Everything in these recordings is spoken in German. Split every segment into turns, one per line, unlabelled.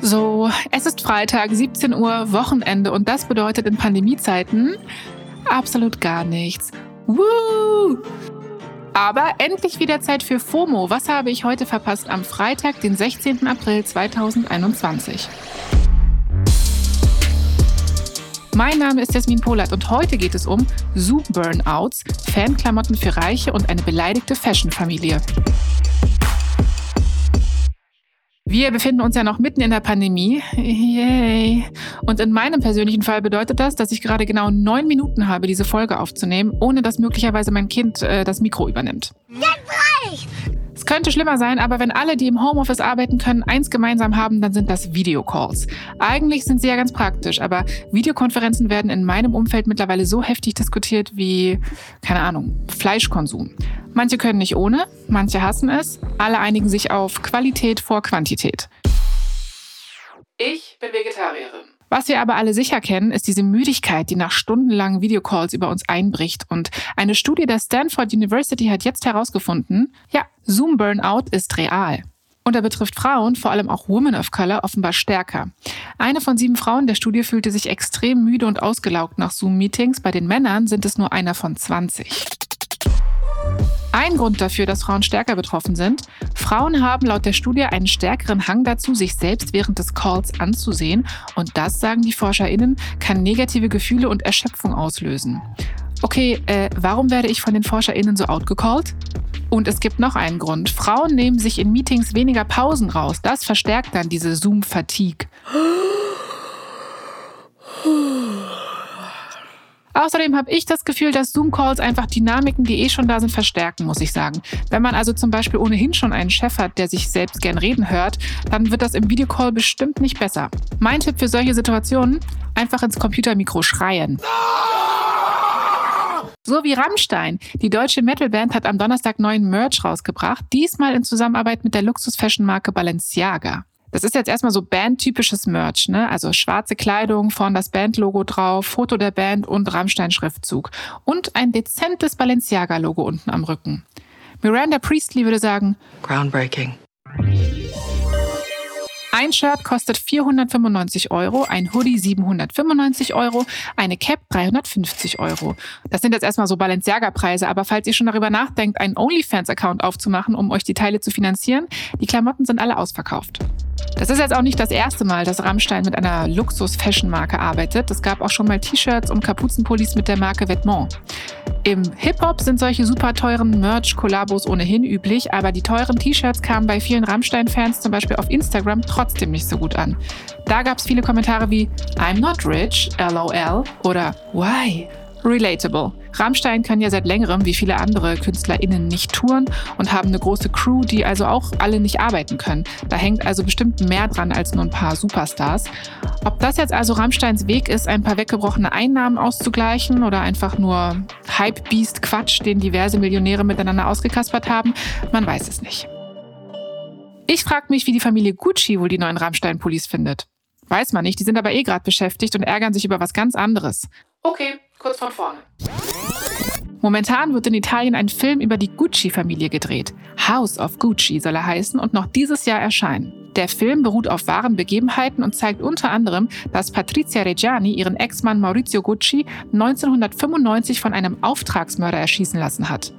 So, es ist Freitag, 17 Uhr, Wochenende und das bedeutet in Pandemiezeiten absolut gar nichts. Woo! Aber endlich wieder Zeit für FOMO. Was habe ich heute verpasst am Freitag, den 16. April 2021? Mein Name ist Jasmin Polat und heute geht es um Zoom-Burnouts, Fanklamotten für Reiche und eine beleidigte Fashion-Familie. Wir befinden uns ja noch mitten in der Pandemie. Yay. Und in meinem persönlichen Fall bedeutet das, dass ich gerade genau neun Minuten habe, diese Folge aufzunehmen, ohne dass möglicherweise mein Kind äh, das Mikro übernimmt. Jetzt reicht! Könnte schlimmer sein, aber wenn alle, die im Homeoffice arbeiten können, eins gemeinsam haben, dann sind das Videocalls. Eigentlich sind sie ja ganz praktisch, aber Videokonferenzen werden in meinem Umfeld mittlerweile so heftig diskutiert wie, keine Ahnung, Fleischkonsum. Manche können nicht ohne, manche hassen es, alle einigen sich auf Qualität vor Quantität. Ich bin Vegetarierin. Was wir aber alle sicher kennen, ist diese Müdigkeit, die nach stundenlangen Videocalls über uns einbricht. Und eine Studie der Stanford University hat jetzt herausgefunden, ja, Zoom Burnout ist real. Und er betrifft Frauen, vor allem auch Women of Color, offenbar stärker. Eine von sieben Frauen der Studie fühlte sich extrem müde und ausgelaugt nach Zoom-Meetings. Bei den Männern sind es nur einer von 20. Ein Grund dafür, dass Frauen stärker betroffen sind, Frauen haben laut der Studie einen stärkeren Hang dazu, sich selbst während des Calls anzusehen. Und das, sagen die ForscherInnen, kann negative Gefühle und Erschöpfung auslösen. Okay, äh, warum werde ich von den ForscherInnen so outgecallt? Und es gibt noch einen Grund. Frauen nehmen sich in Meetings weniger Pausen raus. Das verstärkt dann diese Zoom-Fatigue. Außerdem habe ich das Gefühl, dass Zoom-Calls einfach Dynamiken, die eh schon da sind, verstärken, muss ich sagen. Wenn man also zum Beispiel ohnehin schon einen Chef hat, der sich selbst gern reden hört, dann wird das im Videocall bestimmt nicht besser. Mein Tipp für solche Situationen, einfach ins Computermikro schreien. So wie Rammstein. Die deutsche Metalband hat am Donnerstag neuen Merch rausgebracht, diesmal in Zusammenarbeit mit der Luxus-Fashion-Marke Balenciaga. Das ist jetzt erstmal so bandtypisches Merch, ne? Also schwarze Kleidung, vorn das Bandlogo drauf, Foto der Band und Rammstein-Schriftzug. Und ein dezentes Balenciaga-Logo unten am Rücken. Miranda Priestley würde sagen, Groundbreaking. Ein Shirt kostet 495 Euro, ein Hoodie 795 Euro, eine Cap 350 Euro. Das sind jetzt erstmal so Balenciaga-Preise, aber falls ihr schon darüber nachdenkt, einen OnlyFans-Account aufzumachen, um euch die Teile zu finanzieren, die Klamotten sind alle ausverkauft. Das ist jetzt auch nicht das erste Mal, dass Rammstein mit einer Luxus-Fashion-Marke arbeitet. Es gab auch schon mal T-Shirts und Kapuzenpullis mit der Marke Vêtements. Im Hip-Hop sind solche super teuren Merch-Kollabos ohnehin üblich, aber die teuren T-Shirts kamen bei vielen Rammstein-Fans zum Beispiel auf Instagram trotzdem nicht so gut an. Da gab es viele Kommentare wie I'm not rich, lol oder Why? Relatable. Rammstein kann ja seit längerem, wie viele andere KünstlerInnen, nicht touren und haben eine große Crew, die also auch alle nicht arbeiten können. Da hängt also bestimmt mehr dran als nur ein paar Superstars. Ob das jetzt also Rammsteins Weg ist, ein paar weggebrochene Einnahmen auszugleichen oder einfach nur Hype-Beast-Quatsch, den diverse Millionäre miteinander ausgekaspert haben, man weiß es nicht. Ich frage mich, wie die Familie Gucci wohl die neuen Rammstein-Pullis findet. Weiß man nicht, die sind aber eh gerade beschäftigt und ärgern sich über was ganz anderes. Okay, kurz von vorne. Momentan wird in Italien ein Film über die Gucci-Familie gedreht. House of Gucci soll er heißen und noch dieses Jahr erscheinen. Der Film beruht auf wahren Begebenheiten und zeigt unter anderem, dass Patrizia Reggiani ihren Ex-Mann Maurizio Gucci 1995 von einem Auftragsmörder erschießen lassen hat.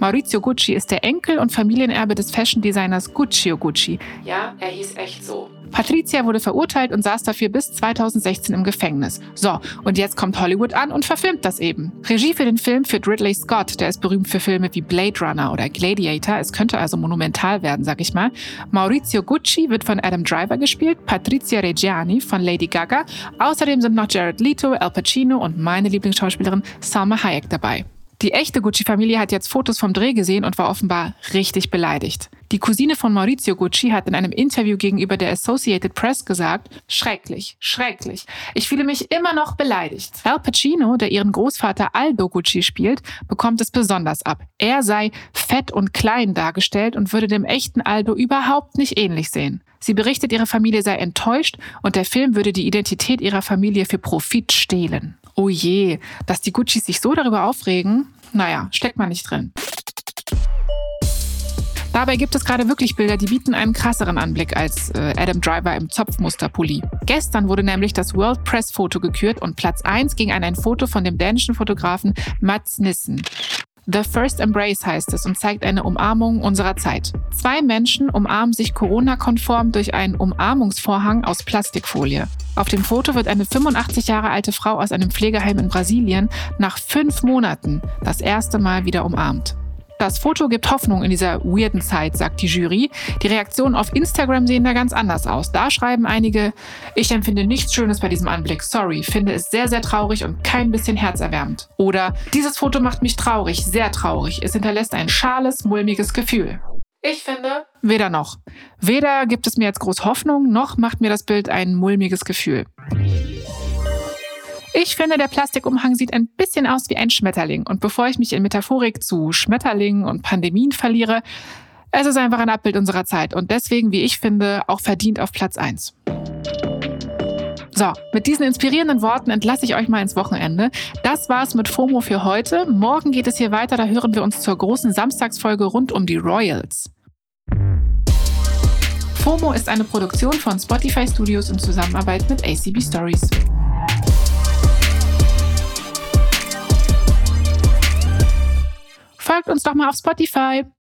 Maurizio Gucci ist der Enkel und Familienerbe des Fashion-Designers Guccio Gucci. Ja, er hieß echt so. Patricia wurde verurteilt und saß dafür bis 2016 im Gefängnis. So, und jetzt kommt Hollywood an und verfilmt das eben. Regie für den Film führt Ridley Scott, der ist berühmt für Filme wie Blade Runner oder Gladiator. Es könnte also monumental werden, sag ich mal. Maurizio Gucci wird von Adam Driver gespielt, Patricia Reggiani von Lady Gaga. Außerdem sind noch Jared Leto, Al Pacino und meine Lieblingsschauspielerin Salma Hayek dabei. Die echte Gucci-Familie hat jetzt Fotos vom Dreh gesehen und war offenbar richtig beleidigt. Die Cousine von Maurizio Gucci hat in einem Interview gegenüber der Associated Press gesagt, schrecklich, schrecklich. Ich fühle mich immer noch beleidigt. Al Pacino, der ihren Großvater Aldo Gucci spielt, bekommt es besonders ab. Er sei fett und klein dargestellt und würde dem echten Aldo überhaupt nicht ähnlich sehen. Sie berichtet, ihre Familie sei enttäuscht und der Film würde die Identität ihrer Familie für Profit stehlen. Oh je, dass die Guccis sich so darüber aufregen, naja, steckt man nicht drin. Dabei gibt es gerade wirklich Bilder, die bieten einen krasseren Anblick als äh, Adam Driver im Zopfmusterpulli. Gestern wurde nämlich das World Press Foto gekürt und Platz 1 ging an ein Foto von dem dänischen Fotografen Mats Nissen. The First Embrace heißt es und zeigt eine Umarmung unserer Zeit. Zwei Menschen umarmen sich Corona-konform durch einen Umarmungsvorhang aus Plastikfolie. Auf dem Foto wird eine 85 Jahre alte Frau aus einem Pflegeheim in Brasilien nach fünf Monaten das erste Mal wieder umarmt. Das Foto gibt Hoffnung in dieser weirden Zeit, sagt die Jury. Die Reaktionen auf Instagram sehen da ganz anders aus. Da schreiben einige, ich empfinde nichts Schönes bei diesem Anblick. Sorry, finde es sehr, sehr traurig und kein bisschen herzerwärmend. Oder dieses Foto macht mich traurig, sehr traurig. Es hinterlässt ein schales, mulmiges Gefühl. Ich finde, weder noch. Weder gibt es mir jetzt groß Hoffnung, noch macht mir das Bild ein mulmiges Gefühl. Ich finde, der Plastikumhang sieht ein bisschen aus wie ein Schmetterling. Und bevor ich mich in Metaphorik zu Schmetterlingen und Pandemien verliere, es ist einfach ein Abbild unserer Zeit und deswegen, wie ich finde, auch verdient auf Platz 1. So, mit diesen inspirierenden Worten entlasse ich euch mal ins Wochenende. Das war's mit FOMO für heute. Morgen geht es hier weiter, da hören wir uns zur großen Samstagsfolge rund um die Royals. FOMO ist eine Produktion von Spotify Studios in Zusammenarbeit mit ACB Stories. Folgt uns doch mal auf Spotify.